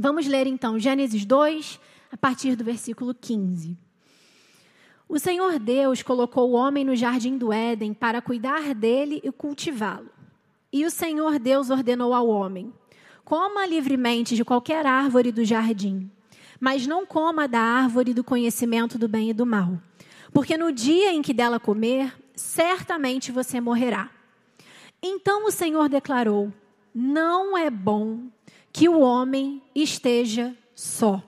Vamos ler então Gênesis 2, a partir do versículo 15. O Senhor Deus colocou o homem no jardim do Éden para cuidar dele e cultivá-lo. E o Senhor Deus ordenou ao homem: Coma livremente de qualquer árvore do jardim, mas não coma da árvore do conhecimento do bem e do mal, porque no dia em que dela comer, certamente você morrerá. Então o Senhor declarou: Não é bom que o homem esteja só.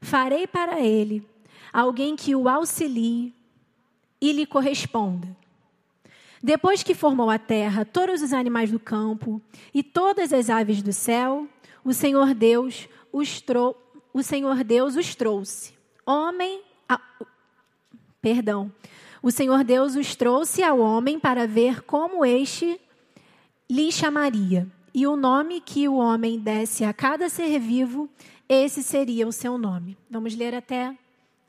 Farei para ele alguém que o auxilie e lhe corresponda. Depois que formou a terra, todos os animais do campo e todas as aves do céu, o Senhor Deus os, trou o Senhor Deus os trouxe. Homem, a... perdão. O Senhor Deus os trouxe ao homem para ver como este lhe chamaria. E o nome que o homem desse a cada ser vivo, esse seria o seu nome. Vamos ler até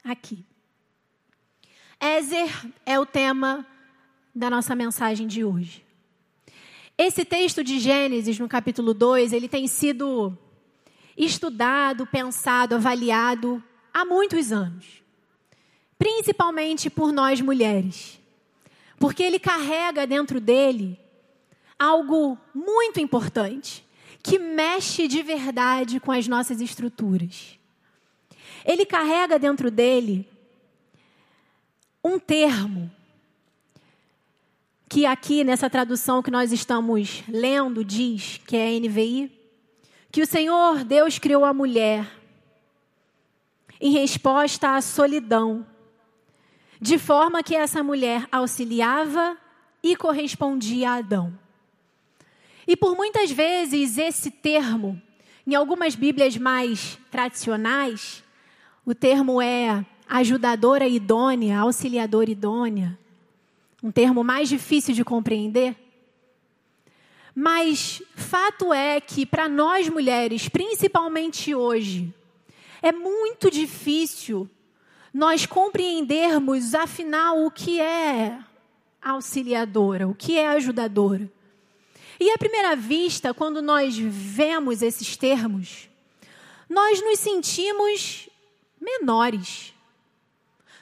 aqui. Ézer é o tema da nossa mensagem de hoje. Esse texto de Gênesis, no capítulo 2, ele tem sido estudado, pensado, avaliado há muitos anos. Principalmente por nós mulheres. Porque ele carrega dentro dele algo muito importante, que mexe de verdade com as nossas estruturas. Ele carrega dentro dele um termo que aqui nessa tradução que nós estamos lendo diz, que é a NVI, que o Senhor Deus criou a mulher em resposta à solidão, de forma que essa mulher auxiliava e correspondia a Adão. E por muitas vezes esse termo, em algumas Bíblias mais tradicionais, o termo é ajudadora idônea, auxiliadora idônea um termo mais difícil de compreender. Mas fato é que para nós mulheres, principalmente hoje, é muito difícil nós compreendermos afinal o que é auxiliadora, o que é ajudadora. E à primeira vista, quando nós vemos esses termos, nós nos sentimos menores.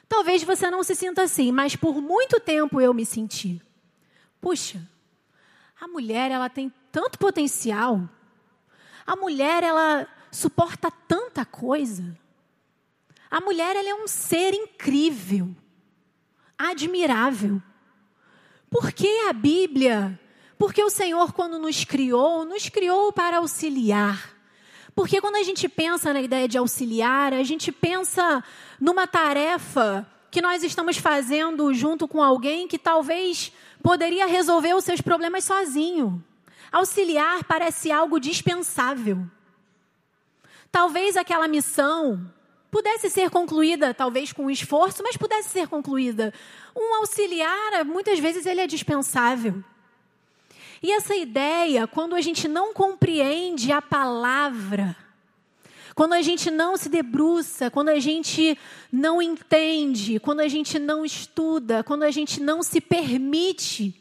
Talvez você não se sinta assim, mas por muito tempo eu me senti. Puxa, a mulher ela tem tanto potencial. A mulher ela suporta tanta coisa. A mulher ela é um ser incrível, admirável. Por que a Bíblia? Porque o Senhor, quando nos criou, nos criou para auxiliar. Porque quando a gente pensa na ideia de auxiliar, a gente pensa numa tarefa que nós estamos fazendo junto com alguém que talvez poderia resolver os seus problemas sozinho. Auxiliar parece algo dispensável. Talvez aquela missão pudesse ser concluída, talvez com esforço, mas pudesse ser concluída. Um auxiliar, muitas vezes, ele é dispensável. E essa ideia, quando a gente não compreende a palavra, quando a gente não se debruça, quando a gente não entende, quando a gente não estuda, quando a gente não se permite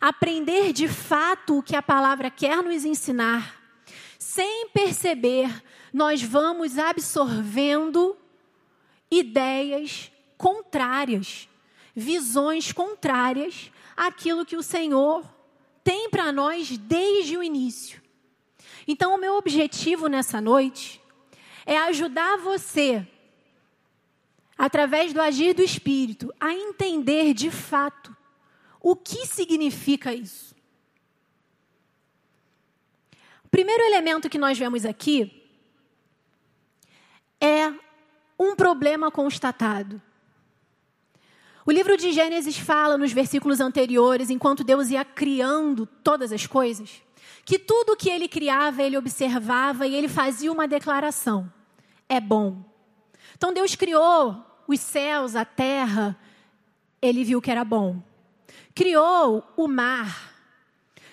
aprender de fato o que a palavra quer nos ensinar, sem perceber, nós vamos absorvendo ideias contrárias, visões contrárias àquilo que o Senhor tem para nós desde o início. Então, o meu objetivo nessa noite é ajudar você, através do agir do Espírito, a entender de fato o que significa isso. O primeiro elemento que nós vemos aqui é um problema constatado. O livro de Gênesis fala nos versículos anteriores, enquanto Deus ia criando todas as coisas, que tudo que ele criava, ele observava e ele fazia uma declaração: é bom. Então Deus criou os céus, a terra, ele viu que era bom. Criou o mar,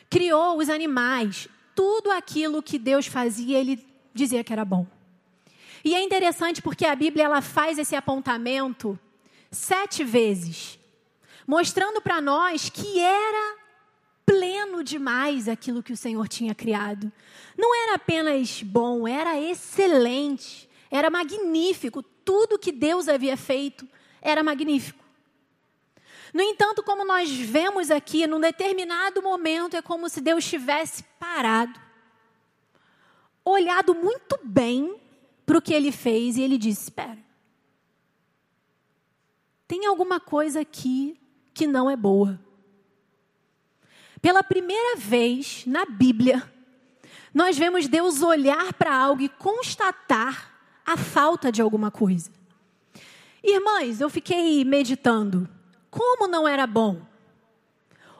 criou os animais, tudo aquilo que Deus fazia, ele dizia que era bom. E é interessante porque a Bíblia ela faz esse apontamento sete vezes, mostrando para nós que era pleno demais aquilo que o Senhor tinha criado. Não era apenas bom, era excelente, era magnífico. Tudo que Deus havia feito era magnífico. No entanto, como nós vemos aqui, num determinado momento, é como se Deus tivesse parado, olhado muito bem para o que ele fez e ele disse: Espera, tem alguma coisa aqui que não é boa. Pela primeira vez na Bíblia, nós vemos Deus olhar para algo e constatar a falta de alguma coisa. Irmãs, eu fiquei meditando. Como não era bom?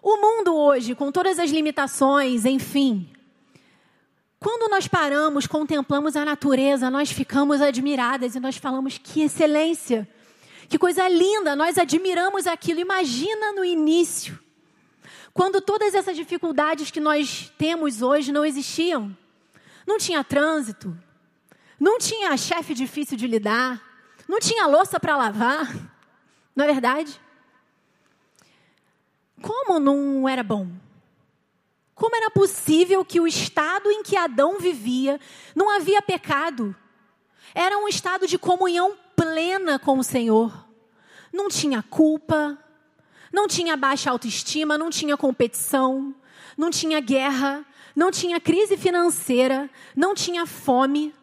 O mundo hoje, com todas as limitações, enfim. Quando nós paramos, contemplamos a natureza, nós ficamos admiradas e nós falamos que excelência, que coisa linda, nós admiramos aquilo. Imagina no início, quando todas essas dificuldades que nós temos hoje não existiam. Não tinha trânsito, não tinha chefe difícil de lidar, não tinha louça para lavar, não é verdade? Como não era bom? Como era possível que o estado em que Adão vivia não havia pecado? Era um estado de comunhão plena com o Senhor. Não tinha culpa, não tinha baixa autoestima, não tinha competição, não tinha guerra, não tinha crise financeira, não tinha fome,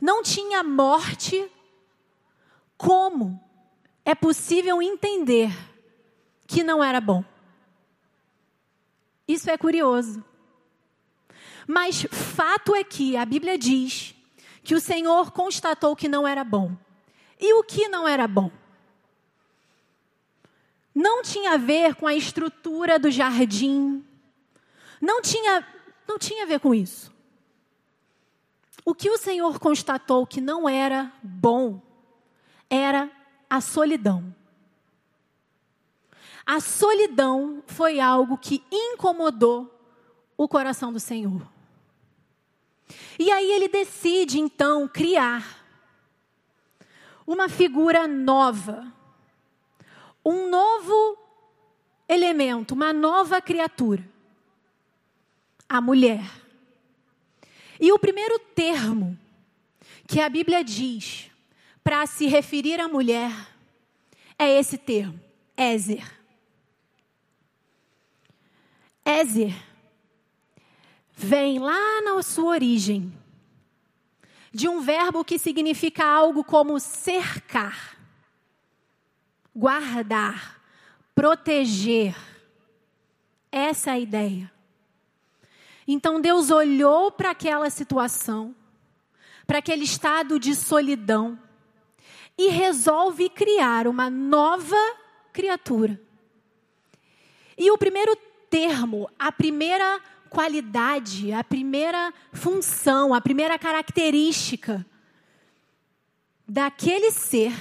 não tinha morte. Como é possível entender que não era bom. Isso é curioso. Mas fato é que a Bíblia diz que o Senhor constatou que não era bom. E o que não era bom? Não tinha a ver com a estrutura do jardim. Não tinha, não tinha a ver com isso. O que o Senhor constatou que não era bom era a solidão. A solidão foi algo que incomodou o coração do Senhor. E aí ele decide então criar uma figura nova, um novo elemento, uma nova criatura, a mulher. E o primeiro termo que a Bíblia diz para se referir à mulher é esse termo, Ézer. Ézer vem lá na sua origem de um verbo que significa algo como cercar, guardar, proteger. Essa é a ideia. Então Deus olhou para aquela situação, para aquele estado de solidão, e resolve criar uma nova criatura. E o primeiro termo, a primeira qualidade, a primeira função, a primeira característica daquele ser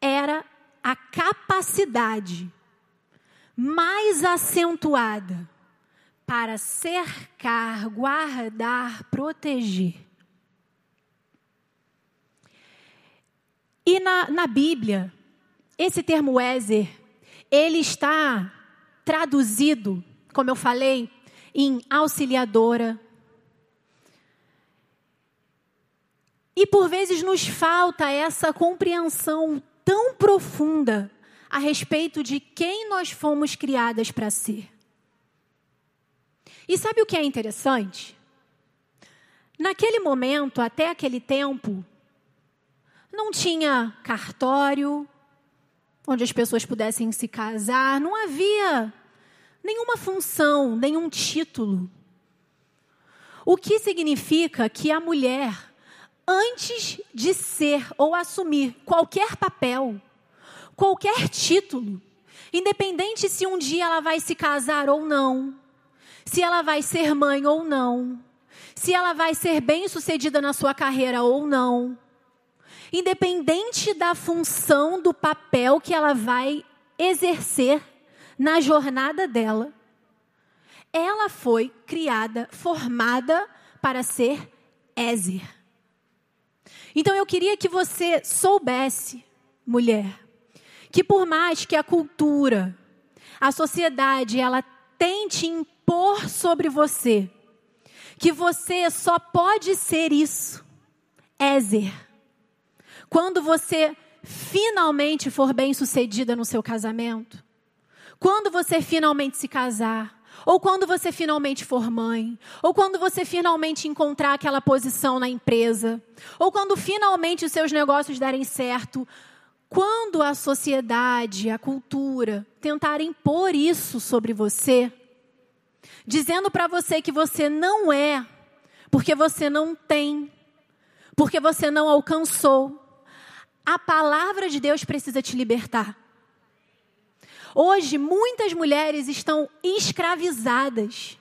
era a capacidade mais acentuada para cercar, guardar, proteger. E na, na Bíblia, esse termo Ézer, ele está traduzido, como eu falei, em auxiliadora. E por vezes nos falta essa compreensão tão profunda a respeito de quem nós fomos criadas para ser. E sabe o que é interessante? Naquele momento, até aquele tempo, não tinha cartório, onde as pessoas pudessem se casar, não havia nenhuma função, nenhum título. O que significa que a mulher, antes de ser ou assumir qualquer papel, qualquer título, independente se um dia ela vai se casar ou não, se ela vai ser mãe ou não, se ela vai ser bem-sucedida na sua carreira ou não, independente da função, do papel que ela vai exercer na jornada dela, ela foi criada, formada para ser Ézer. Então eu queria que você soubesse, mulher, que por mais que a cultura, a sociedade, ela tente impor sobre você que você só pode ser isso, Ézer, quando você finalmente for bem-sucedida no seu casamento, quando você finalmente se casar, ou quando você finalmente for mãe, ou quando você finalmente encontrar aquela posição na empresa, ou quando finalmente os seus negócios derem certo, quando a sociedade, a cultura tentar impor isso sobre você, dizendo para você que você não é, porque você não tem, porque você não alcançou, a palavra de Deus precisa te libertar. Hoje, muitas mulheres estão escravizadas,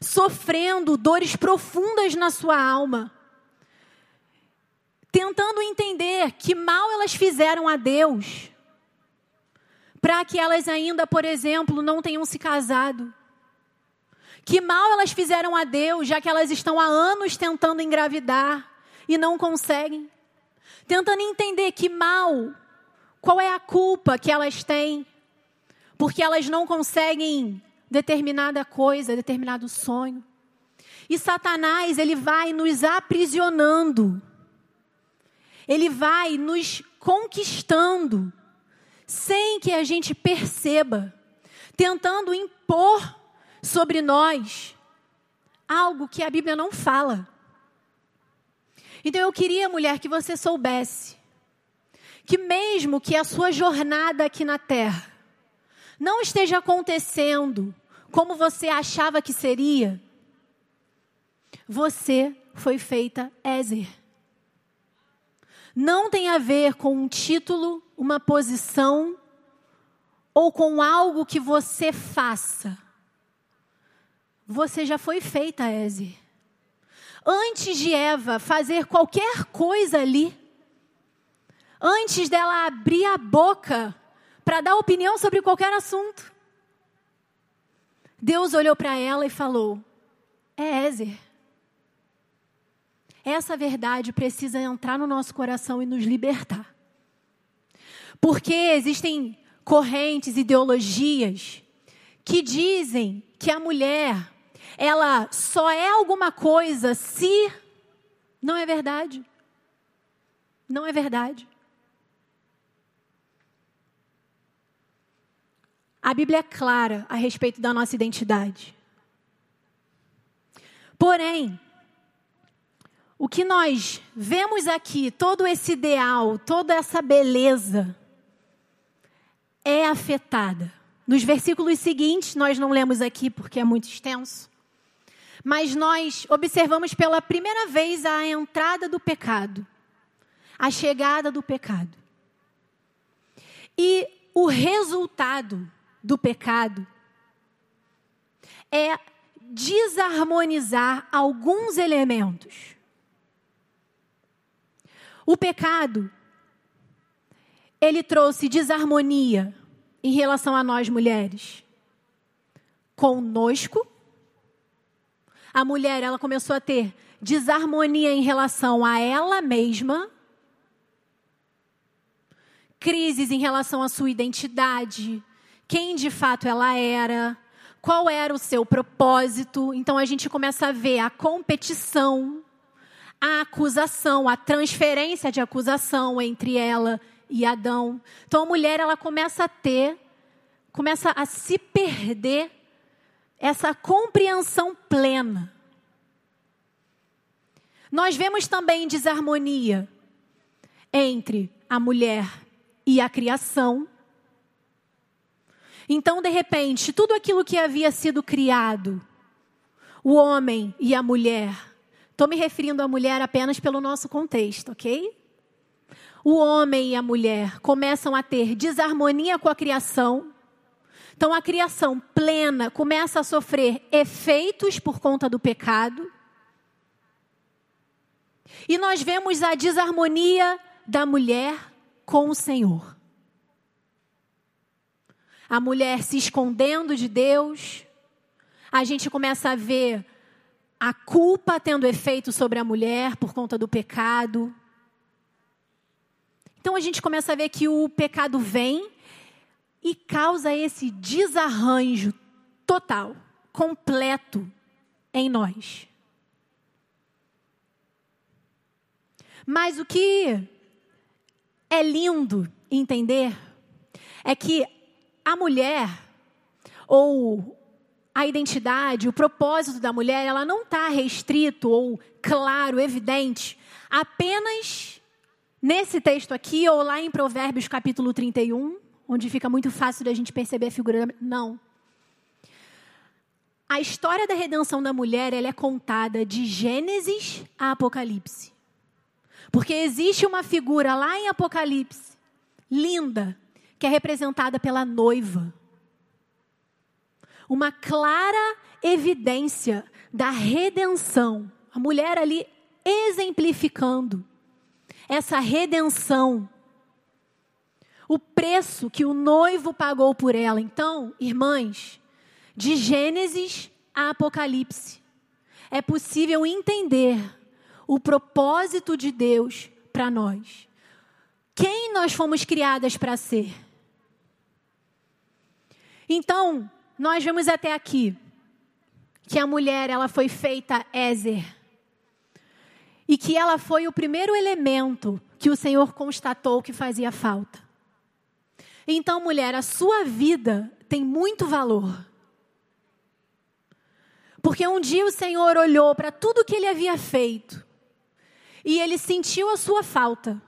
sofrendo dores profundas na sua alma, tentando entender que mal elas fizeram a Deus, para que elas ainda, por exemplo, não tenham se casado. Que mal elas fizeram a Deus, já que elas estão há anos tentando engravidar e não conseguem. Tentando entender que mal, qual é a culpa que elas têm porque elas não conseguem determinada coisa, determinado sonho. E Satanás, ele vai nos aprisionando. Ele vai nos conquistando sem que a gente perceba, tentando impor sobre nós algo que a Bíblia não fala. Então eu queria, mulher, que você soubesse que mesmo que a sua jornada aqui na terra não esteja acontecendo como você achava que seria, você foi feita Ézer. Não tem a ver com um título, uma posição ou com algo que você faça. Você já foi feita Ézer. Antes de Eva fazer qualquer coisa ali, antes dela abrir a boca para dar opinião sobre qualquer assunto. Deus olhou para ela e falou: É Ézer. Essa verdade precisa entrar no nosso coração e nos libertar. Porque existem correntes, ideologias que dizem que a mulher, ela só é alguma coisa se não é verdade. Não é verdade. A Bíblia é clara a respeito da nossa identidade. Porém, o que nós vemos aqui, todo esse ideal, toda essa beleza, é afetada. Nos versículos seguintes, nós não lemos aqui porque é muito extenso, mas nós observamos pela primeira vez a entrada do pecado, a chegada do pecado. E o resultado do pecado é desarmonizar alguns elementos. O pecado, ele trouxe desarmonia em relação a nós mulheres. Conosco, a mulher, ela começou a ter desarmonia em relação a ela mesma, crises em relação à sua identidade, quem de fato ela era, qual era o seu propósito. Então a gente começa a ver a competição, a acusação, a transferência de acusação entre ela e Adão. Então a mulher ela começa a ter, começa a se perder essa compreensão plena. Nós vemos também desarmonia entre a mulher e a criação. Então, de repente, tudo aquilo que havia sido criado, o homem e a mulher, estou me referindo à mulher apenas pelo nosso contexto, ok? O homem e a mulher começam a ter desarmonia com a criação. Então, a criação plena começa a sofrer efeitos por conta do pecado. E nós vemos a desarmonia da mulher com o Senhor a mulher se escondendo de Deus, a gente começa a ver a culpa tendo efeito sobre a mulher por conta do pecado. Então a gente começa a ver que o pecado vem e causa esse desarranjo total, completo em nós. Mas o que é lindo entender é que a mulher, ou a identidade, o propósito da mulher, ela não está restrito ou claro, evidente, apenas nesse texto aqui ou lá em Provérbios capítulo 31, onde fica muito fácil da gente perceber a figura. Não. A história da redenção da mulher ela é contada de Gênesis a Apocalipse. Porque existe uma figura lá em Apocalipse, linda, que é representada pela noiva. Uma clara evidência da redenção. A mulher ali exemplificando essa redenção. O preço que o noivo pagou por ela. Então, irmãs, de Gênesis a Apocalipse, é possível entender o propósito de Deus para nós. Quem nós fomos criadas para ser. Então, nós vemos até aqui que a mulher ela foi feita Ézer e que ela foi o primeiro elemento que o Senhor constatou que fazia falta. Então, mulher, a sua vida tem muito valor. Porque um dia o Senhor olhou para tudo que ele havia feito e ele sentiu a sua falta.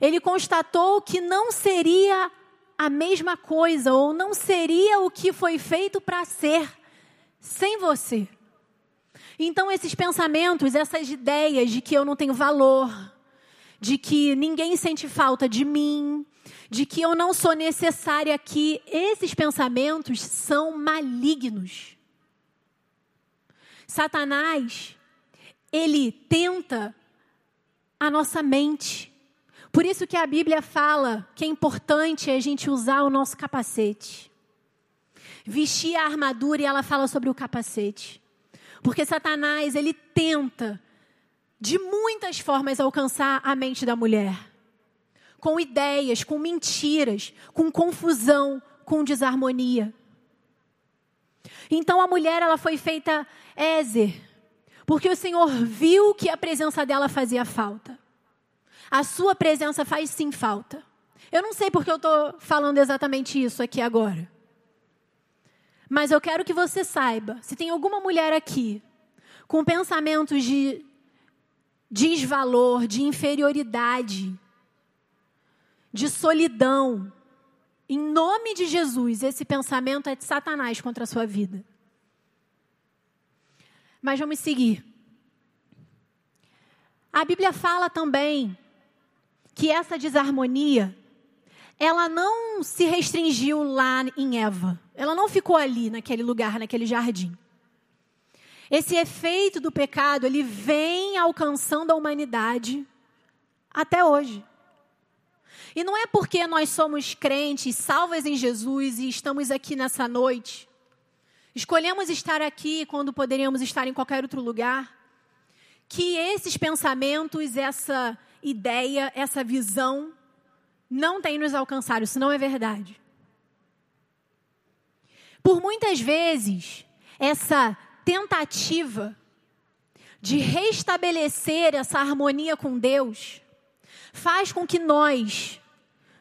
Ele constatou que não seria a mesma coisa ou não seria o que foi feito para ser sem você. Então, esses pensamentos, essas ideias de que eu não tenho valor, de que ninguém sente falta de mim, de que eu não sou necessária aqui, esses pensamentos são malignos. Satanás, ele tenta a nossa mente. Por isso que a Bíblia fala que é importante a gente usar o nosso capacete. Vestir a armadura e ela fala sobre o capacete. Porque Satanás, ele tenta de muitas formas alcançar a mente da mulher. Com ideias, com mentiras, com confusão, com desarmonia. Então a mulher ela foi feita Ézer, porque o Senhor viu que a presença dela fazia falta. A sua presença faz sim falta. Eu não sei porque eu estou falando exatamente isso aqui agora. Mas eu quero que você saiba, se tem alguma mulher aqui com pensamentos de desvalor, de inferioridade, de solidão, em nome de Jesus, esse pensamento é de Satanás contra a sua vida. Mas vamos seguir. A Bíblia fala também que essa desarmonia ela não se restringiu lá em Eva. Ela não ficou ali naquele lugar, naquele jardim. Esse efeito do pecado, ele vem alcançando a humanidade até hoje. E não é porque nós somos crentes, salvas em Jesus e estamos aqui nessa noite, escolhemos estar aqui quando poderíamos estar em qualquer outro lugar, que esses pensamentos, essa ideia, essa visão não tem nos alcançado. Isso não é verdade. Por muitas vezes, essa tentativa de restabelecer essa harmonia com Deus faz com que nós,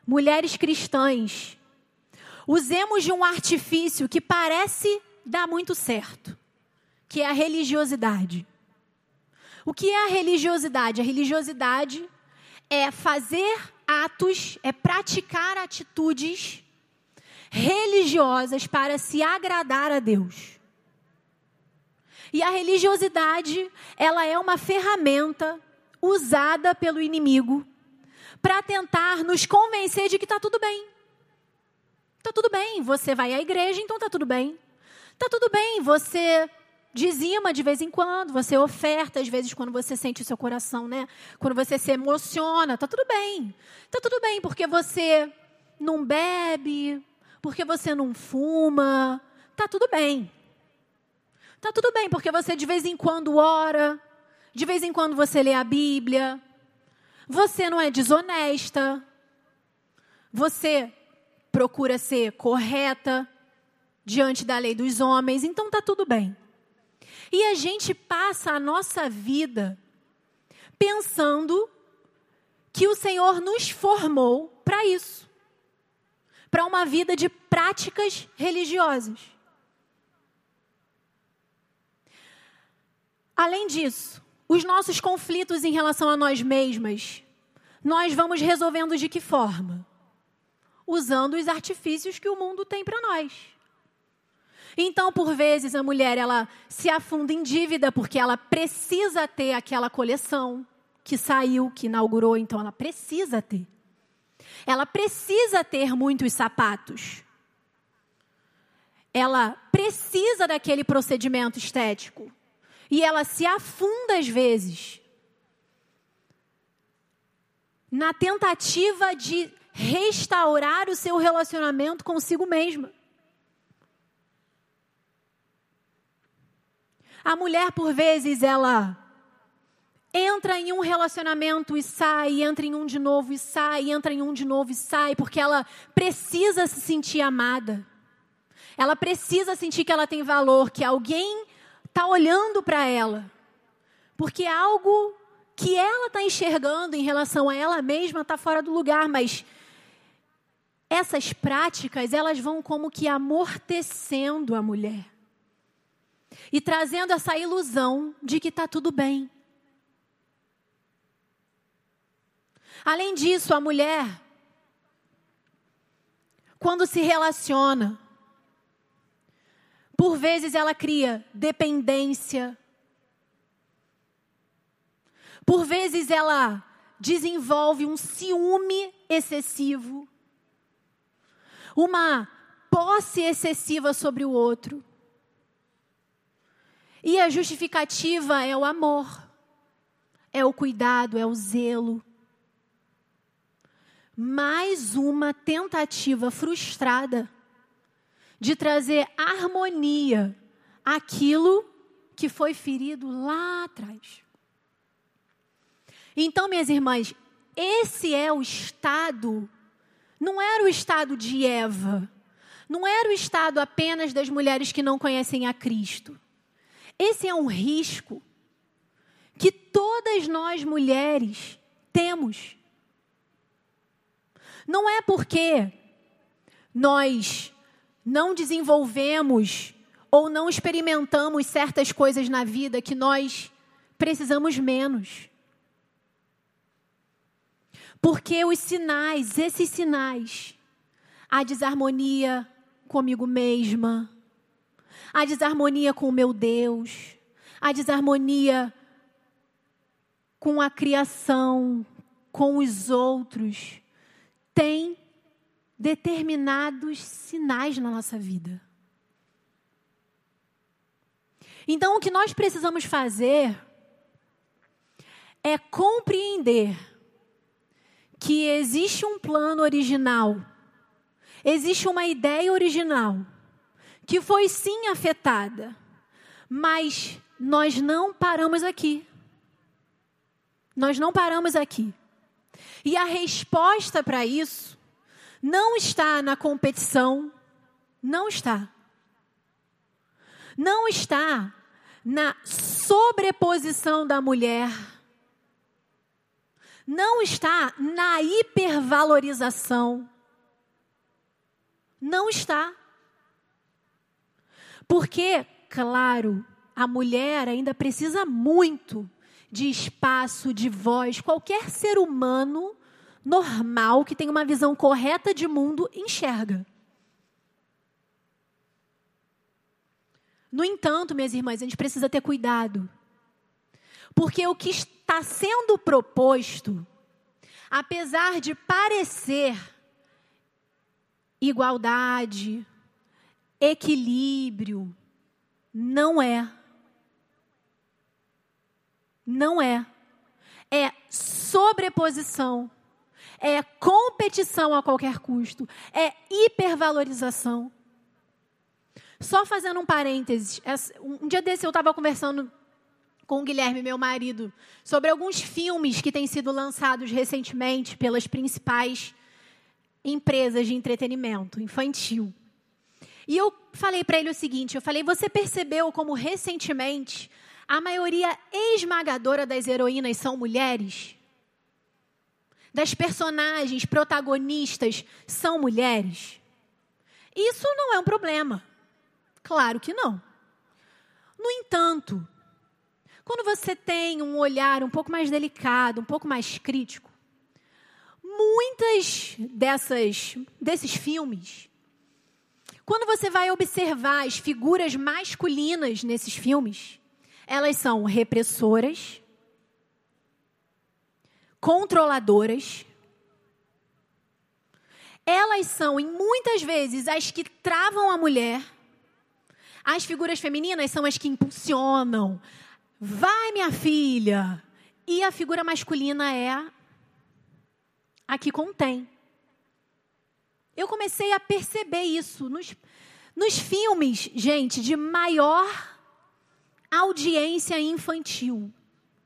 mulheres cristãs, usemos de um artifício que parece dar muito certo, que é a religiosidade. O que é a religiosidade? A religiosidade é fazer atos, é praticar atitudes religiosas para se agradar a Deus. E a religiosidade, ela é uma ferramenta usada pelo inimigo para tentar nos convencer de que está tudo bem. Está tudo bem, você vai à igreja, então está tudo bem. Está tudo bem, você dizima de vez em quando, você oferta às vezes quando você sente o seu coração, né? Quando você se emociona, tá tudo bem. Tá tudo bem porque você não bebe, porque você não fuma, tá tudo bem. Tá tudo bem porque você de vez em quando ora, de vez em quando você lê a Bíblia. Você não é desonesta. Você procura ser correta diante da lei dos homens, então tá tudo bem. E a gente passa a nossa vida pensando que o Senhor nos formou para isso para uma vida de práticas religiosas. Além disso, os nossos conflitos em relação a nós mesmas, nós vamos resolvendo de que forma? Usando os artifícios que o mundo tem para nós. Então, por vezes, a mulher ela se afunda em dívida porque ela precisa ter aquela coleção que saiu, que inaugurou, então ela precisa ter. Ela precisa ter muitos sapatos. Ela precisa daquele procedimento estético. E ela se afunda às vezes na tentativa de restaurar o seu relacionamento consigo mesma. A mulher, por vezes, ela entra em um relacionamento e sai, entra em um de novo e sai, entra em um de novo e sai, porque ela precisa se sentir amada. Ela precisa sentir que ela tem valor, que alguém está olhando para ela. Porque algo que ela está enxergando em relação a ela mesma está fora do lugar, mas essas práticas, elas vão como que amortecendo a mulher e trazendo essa ilusão de que está tudo bem. Além disso, a mulher, quando se relaciona, por vezes ela cria dependência, por vezes ela desenvolve um ciúme excessivo, uma posse excessiva sobre o outro. E a justificativa é o amor, é o cuidado, é o zelo. Mais uma tentativa frustrada de trazer harmonia àquilo que foi ferido lá atrás. Então, minhas irmãs, esse é o estado, não era o estado de Eva, não era o estado apenas das mulheres que não conhecem a Cristo. Esse é um risco que todas nós mulheres temos. Não é porque nós não desenvolvemos ou não experimentamos certas coisas na vida que nós precisamos menos. Porque os sinais, esses sinais, a desarmonia comigo mesma, a desarmonia com o meu Deus, a desarmonia com a criação, com os outros, tem determinados sinais na nossa vida. Então, o que nós precisamos fazer é compreender que existe um plano original, existe uma ideia original que foi sim afetada, mas nós não paramos aqui. Nós não paramos aqui. E a resposta para isso não está na competição, não está. Não está na sobreposição da mulher. Não está na hipervalorização. Não está. Porque, claro, a mulher ainda precisa muito de espaço, de voz. Qualquer ser humano normal que tem uma visão correta de mundo enxerga. No entanto, minhas irmãs, a gente precisa ter cuidado. Porque o que está sendo proposto, apesar de parecer igualdade, equilíbrio. Não é. Não é. É sobreposição. É competição a qualquer custo. É hipervalorização. Só fazendo um parênteses. Um dia desse eu estava conversando com o Guilherme, meu marido, sobre alguns filmes que têm sido lançados recentemente pelas principais empresas de entretenimento infantil. E eu falei para ele o seguinte: eu falei, você percebeu como recentemente a maioria esmagadora das heroínas são mulheres? Das personagens protagonistas são mulheres? Isso não é um problema. Claro que não. No entanto, quando você tem um olhar um pouco mais delicado, um pouco mais crítico, muitas dessas desses filmes quando você vai observar as figuras masculinas nesses filmes, elas são repressoras, controladoras. Elas são, em muitas vezes, as que travam a mulher. As figuras femininas são as que impulsionam. Vai, minha filha. E a figura masculina é a que contém. Eu comecei a perceber isso nos, nos filmes, gente, de maior audiência infantil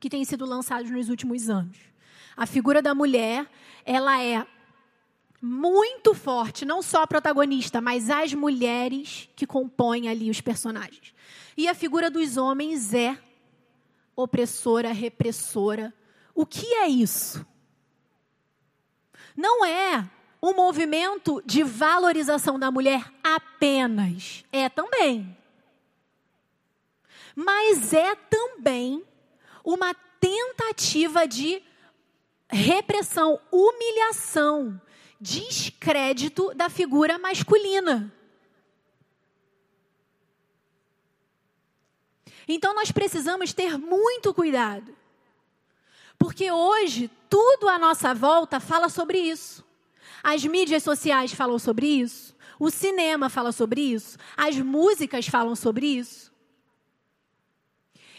que têm sido lançados nos últimos anos. A figura da mulher, ela é muito forte, não só a protagonista, mas as mulheres que compõem ali os personagens. E a figura dos homens é opressora, repressora. O que é isso? Não é um movimento de valorização da mulher apenas. É também. Mas é também uma tentativa de repressão, humilhação, descrédito da figura masculina. Então nós precisamos ter muito cuidado. Porque hoje tudo à nossa volta fala sobre isso. As mídias sociais falam sobre isso. O cinema fala sobre isso. As músicas falam sobre isso.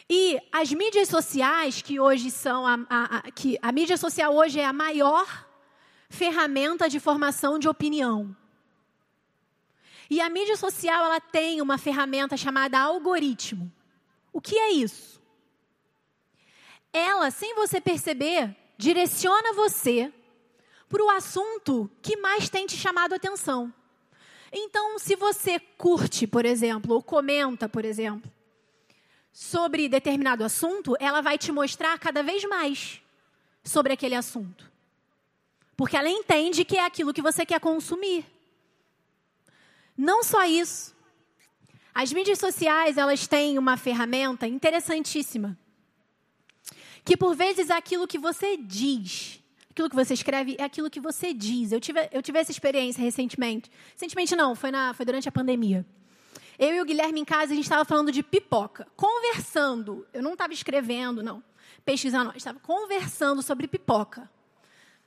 E as mídias sociais, que hoje são a, a, a, que a mídia social hoje é a maior ferramenta de formação de opinião. E a mídia social ela tem uma ferramenta chamada algoritmo. O que é isso? Ela, sem você perceber, direciona você para o assunto que mais tem te chamado a atenção. Então, se você curte, por exemplo, ou comenta, por exemplo, sobre determinado assunto, ela vai te mostrar cada vez mais sobre aquele assunto. Porque ela entende que é aquilo que você quer consumir. Não só isso. As mídias sociais, elas têm uma ferramenta interessantíssima. Que por vezes aquilo que você diz Aquilo que você escreve é aquilo que você diz. Eu tive, eu tive essa experiência recentemente. Recentemente não, foi, na, foi durante a pandemia. Eu e o Guilherme em casa, a gente estava falando de pipoca. Conversando. Eu não estava escrevendo, não. Pesquisando, não. Estava conversando sobre pipoca.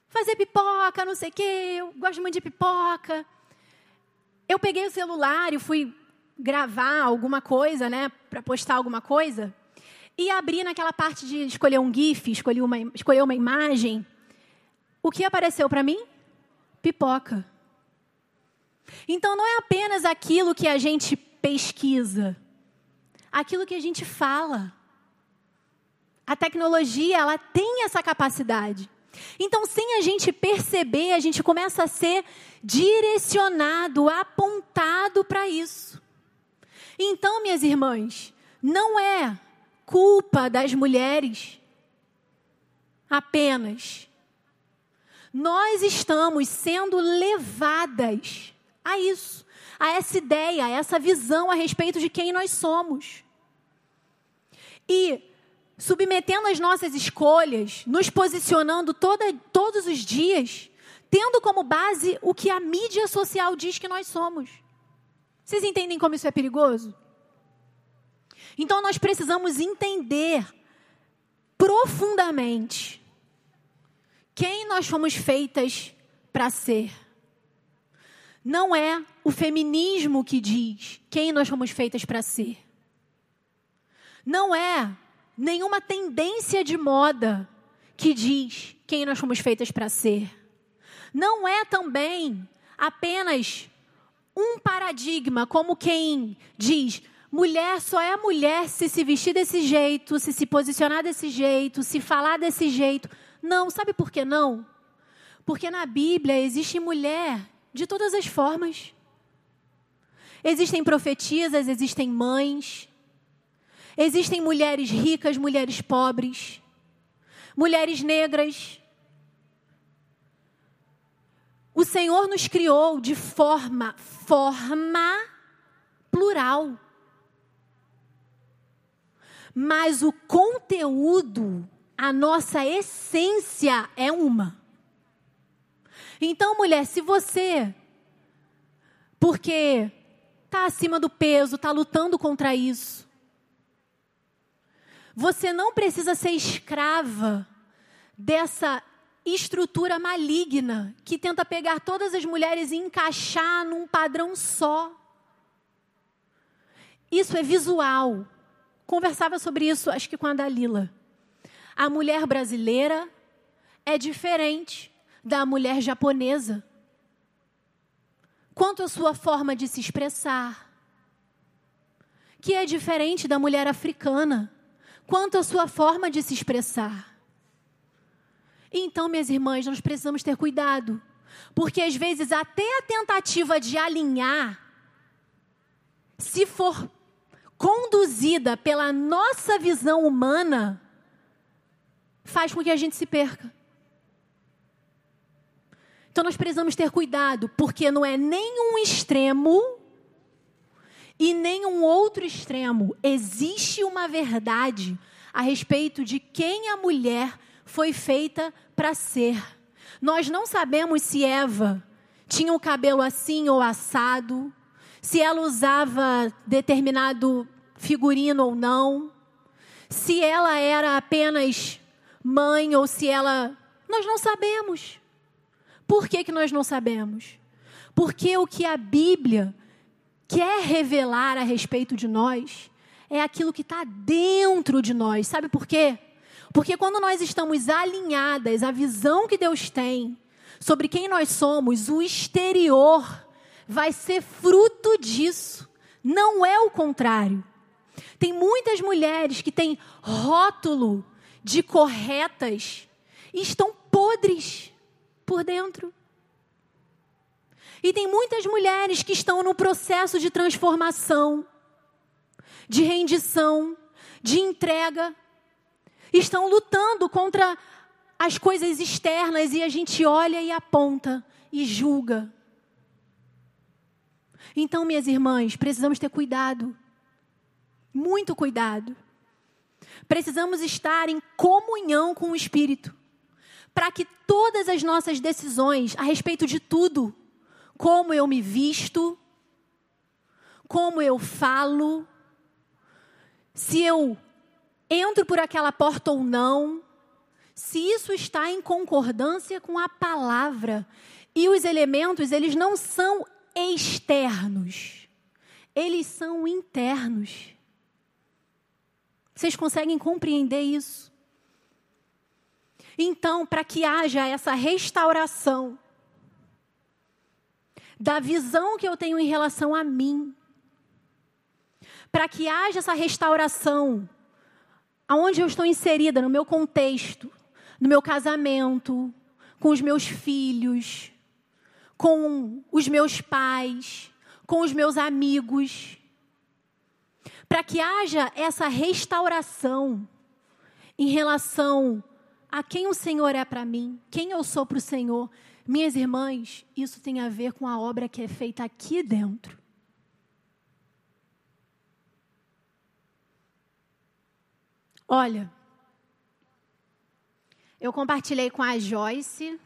Fazer pipoca, não sei o quê. Eu gosto muito de pipoca. Eu peguei o celular e fui gravar alguma coisa, né? Para postar alguma coisa. E abri naquela parte de escolher um GIF, escolher uma, escolher uma imagem. O que apareceu para mim? Pipoca. Então não é apenas aquilo que a gente pesquisa, aquilo que a gente fala. A tecnologia, ela tem essa capacidade. Então, sem a gente perceber, a gente começa a ser direcionado, apontado para isso. Então, minhas irmãs, não é culpa das mulheres apenas nós estamos sendo levadas a isso, a essa ideia, a essa visão a respeito de quem nós somos. E submetendo as nossas escolhas, nos posicionando toda, todos os dias, tendo como base o que a mídia social diz que nós somos. Vocês entendem como isso é perigoso? Então nós precisamos entender profundamente quem nós fomos feitas para ser. Não é o feminismo que diz quem nós fomos feitas para ser. Não é nenhuma tendência de moda que diz quem nós fomos feitas para ser. Não é também apenas um paradigma, como quem diz mulher só é mulher se se vestir desse jeito, se se posicionar desse jeito, se falar desse jeito. Não, sabe por que não? Porque na Bíblia existe mulher de todas as formas. Existem profetisas, existem mães, existem mulheres ricas, mulheres pobres, mulheres negras. O Senhor nos criou de forma, forma plural. Mas o conteúdo, a nossa essência é uma. Então, mulher, se você, porque está acima do peso, está lutando contra isso, você não precisa ser escrava dessa estrutura maligna que tenta pegar todas as mulheres e encaixar num padrão só. Isso é visual. Conversava sobre isso, acho que com a Dalila. A mulher brasileira é diferente da mulher japonesa. Quanto à sua forma de se expressar, que é diferente da mulher africana, quanto à sua forma de se expressar. Então, minhas irmãs, nós precisamos ter cuidado, porque às vezes até a tentativa de alinhar, se for conduzida pela nossa visão humana, faz com que a gente se perca. Então nós precisamos ter cuidado, porque não é nenhum extremo e nenhum outro extremo. Existe uma verdade a respeito de quem a mulher foi feita para ser. Nós não sabemos se Eva tinha o cabelo assim ou assado, se ela usava determinado figurino ou não, se ela era apenas mãe ou se ela. Nós não sabemos. Por que, que nós não sabemos? Porque o que a Bíblia quer revelar a respeito de nós é aquilo que está dentro de nós. Sabe por quê? Porque quando nós estamos alinhadas à visão que Deus tem sobre quem nós somos, o exterior vai ser fruto disso. Não é o contrário. Tem muitas mulheres que têm rótulo de corretas estão podres por dentro. E tem muitas mulheres que estão no processo de transformação, de rendição, de entrega, estão lutando contra as coisas externas e a gente olha e aponta e julga. Então, minhas irmãs, precisamos ter cuidado, muito cuidado. Precisamos estar em comunhão com o Espírito, para que todas as nossas decisões a respeito de tudo, como eu me visto, como eu falo, se eu entro por aquela porta ou não, se isso está em concordância com a palavra. E os elementos, eles não são externos, eles são internos. Vocês conseguem compreender isso? Então, para que haja essa restauração da visão que eu tenho em relação a mim, para que haja essa restauração aonde eu estou inserida no meu contexto, no meu casamento, com os meus filhos, com os meus pais, com os meus amigos, para que haja essa restauração em relação a quem o Senhor é para mim, quem eu sou para o Senhor. Minhas irmãs, isso tem a ver com a obra que é feita aqui dentro. Olha, eu compartilhei com a Joyce,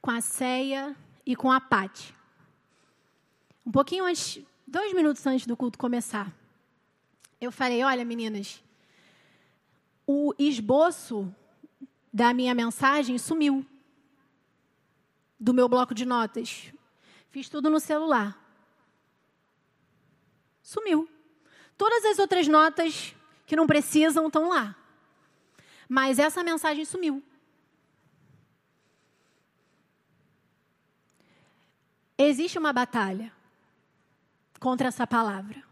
com a Ceia e com a Pati. Um pouquinho antes, dois minutos antes do culto começar, eu falei: olha, meninas, o esboço da minha mensagem sumiu do meu bloco de notas. Fiz tudo no celular. Sumiu. Todas as outras notas que não precisam estão lá. Mas essa mensagem sumiu. Existe uma batalha contra essa palavra.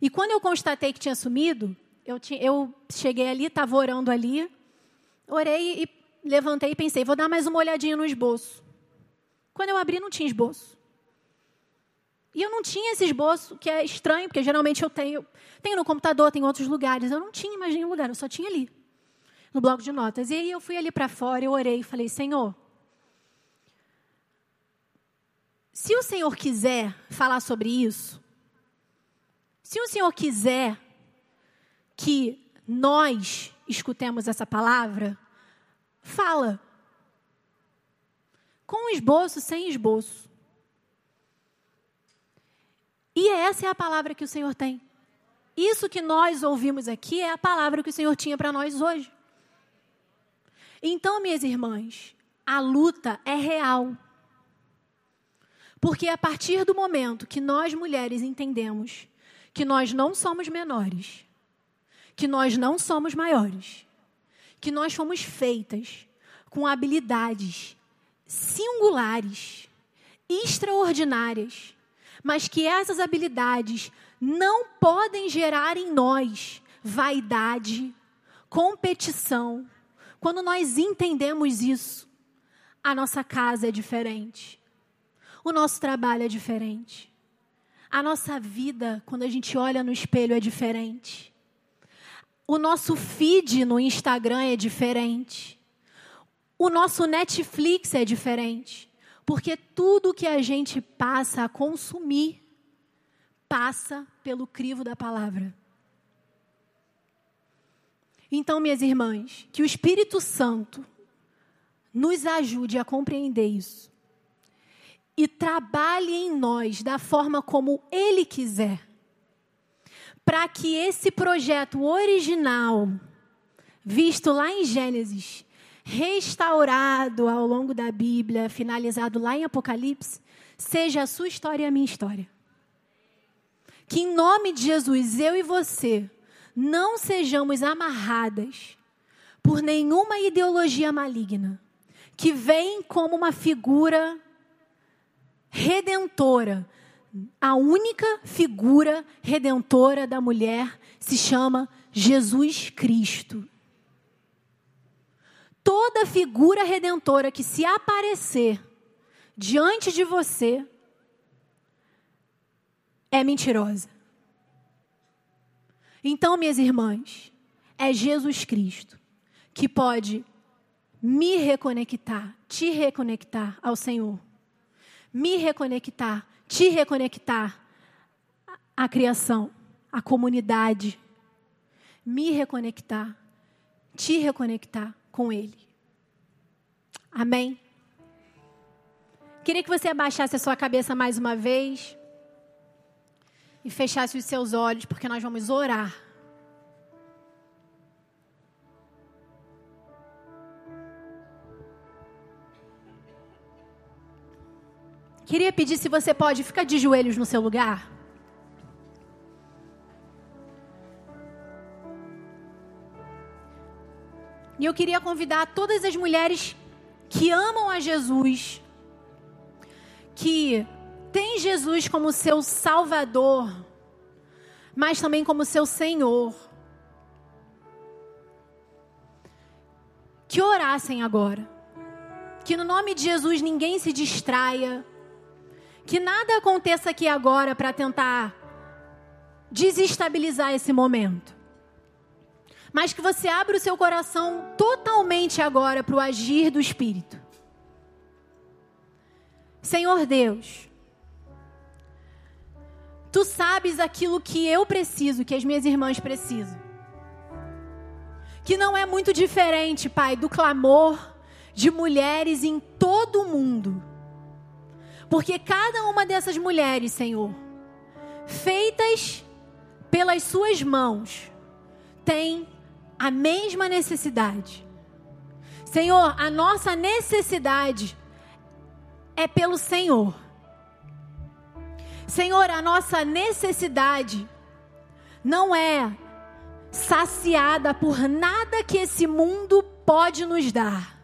E quando eu constatei que tinha sumido, eu, tinha, eu cheguei ali, estava orando ali, orei e levantei e pensei, vou dar mais uma olhadinha no esboço. Quando eu abri, não tinha esboço. E eu não tinha esse esboço, que é estranho, porque geralmente eu tenho, tenho no computador, tem em outros lugares. Eu não tinha mais nenhum lugar, eu só tinha ali, no bloco de notas. E aí eu fui ali para fora, eu orei e falei: Senhor, se o Senhor quiser falar sobre isso, se o Senhor quiser que nós escutemos essa palavra, fala. Com esboço, sem esboço. E essa é a palavra que o Senhor tem. Isso que nós ouvimos aqui é a palavra que o Senhor tinha para nós hoje. Então, minhas irmãs, a luta é real. Porque a partir do momento que nós mulheres entendemos que nós não somos menores, que nós não somos maiores, que nós fomos feitas com habilidades singulares, extraordinárias, mas que essas habilidades não podem gerar em nós vaidade, competição. Quando nós entendemos isso, a nossa casa é diferente, o nosso trabalho é diferente, a nossa vida, quando a gente olha no espelho, é diferente. O nosso feed no Instagram é diferente. O nosso Netflix é diferente. Porque tudo que a gente passa a consumir passa pelo crivo da palavra. Então, minhas irmãs, que o Espírito Santo nos ajude a compreender isso e trabalhe em nós da forma como Ele quiser para que esse projeto original, visto lá em Gênesis, restaurado ao longo da Bíblia, finalizado lá em Apocalipse, seja a sua história e a minha história. Que em nome de Jesus, eu e você, não sejamos amarradas por nenhuma ideologia maligna que vem como uma figura redentora a única figura redentora da mulher se chama Jesus Cristo. Toda figura redentora que se aparecer diante de você é mentirosa. Então, minhas irmãs, é Jesus Cristo que pode me reconectar, te reconectar ao Senhor, me reconectar te reconectar à criação, à comunidade, me reconectar, te reconectar com Ele. Amém? Queria que você abaixasse a sua cabeça mais uma vez e fechasse os seus olhos, porque nós vamos orar. Queria pedir se você pode ficar de joelhos no seu lugar. E eu queria convidar todas as mulheres que amam a Jesus, que têm Jesus como seu Salvador, mas também como seu Senhor, que orassem agora. Que no nome de Jesus ninguém se distraia que nada aconteça aqui agora para tentar desestabilizar esse momento. Mas que você abra o seu coração totalmente agora para o agir do Espírito. Senhor Deus, Tu sabes aquilo que eu preciso, que as minhas irmãs precisam. Que não é muito diferente, Pai, do clamor de mulheres em todo o mundo porque cada uma dessas mulheres, Senhor, feitas pelas suas mãos, tem a mesma necessidade. Senhor, a nossa necessidade é pelo Senhor. Senhor, a nossa necessidade não é saciada por nada que esse mundo pode nos dar.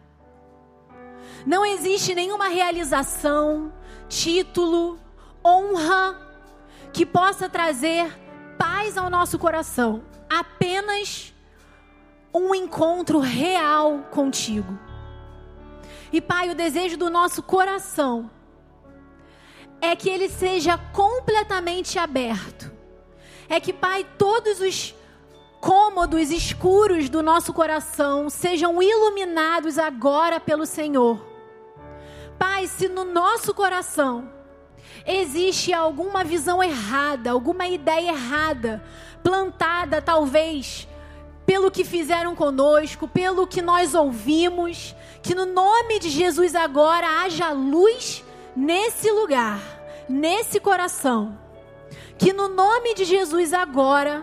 Não existe nenhuma realização, título, honra que possa trazer paz ao nosso coração. Apenas um encontro real contigo. E Pai, o desejo do nosso coração é que ele seja completamente aberto. É que, Pai, todos os cômodos escuros do nosso coração sejam iluminados agora pelo Senhor. Pai, se no nosso coração existe alguma visão errada, alguma ideia errada, plantada talvez pelo que fizeram conosco, pelo que nós ouvimos, que no nome de Jesus agora haja luz nesse lugar, nesse coração. Que no nome de Jesus agora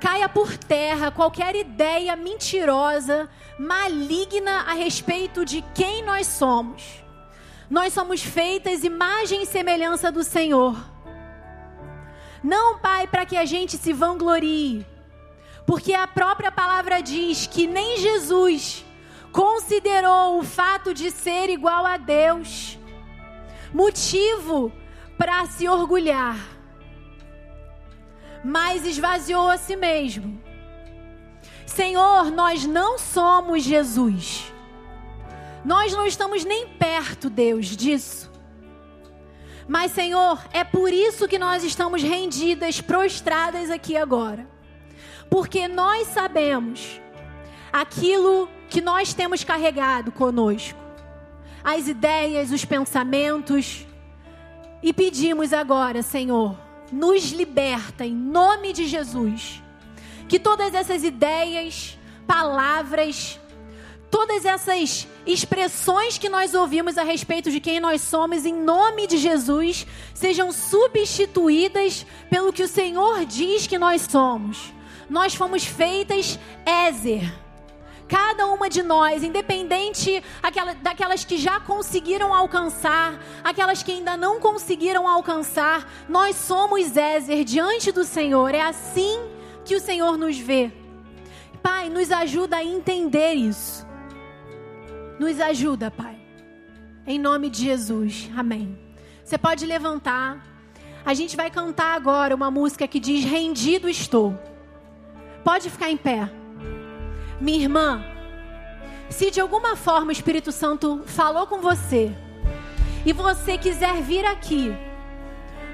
caia por terra qualquer ideia mentirosa, maligna a respeito de quem nós somos. Nós somos feitas imagem e semelhança do Senhor. Não, Pai, para que a gente se vanglorie, porque a própria palavra diz que nem Jesus considerou o fato de ser igual a Deus motivo para se orgulhar, mas esvaziou a si mesmo. Senhor, nós não somos Jesus. Nós não estamos nem perto, Deus, disso. Mas, Senhor, é por isso que nós estamos rendidas, prostradas aqui agora. Porque nós sabemos aquilo que nós temos carregado conosco, as ideias, os pensamentos, e pedimos agora, Senhor, nos liberta em nome de Jesus. Que todas essas ideias, palavras, todas essas expressões que nós ouvimos a respeito de quem nós somos, em nome de Jesus, sejam substituídas pelo que o Senhor diz que nós somos. Nós fomos feitas Ézer. Cada uma de nós, independente aquela, daquelas que já conseguiram alcançar, aquelas que ainda não conseguiram alcançar, nós somos Ézer diante do Senhor. É assim que o Senhor nos vê. Pai, nos ajuda a entender isso. Nos ajuda, Pai. Em nome de Jesus. Amém. Você pode levantar. A gente vai cantar agora uma música que diz: Rendido estou. Pode ficar em pé. Minha irmã, se de alguma forma o Espírito Santo falou com você e você quiser vir aqui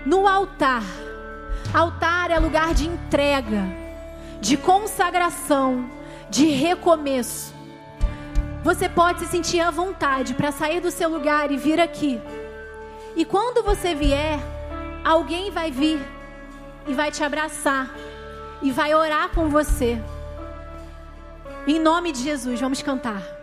no altar, altar é lugar de entrega, de consagração, de recomeço. Você pode se sentir à vontade para sair do seu lugar e vir aqui. E quando você vier, alguém vai vir e vai te abraçar e vai orar com você. Em nome de Jesus, vamos cantar.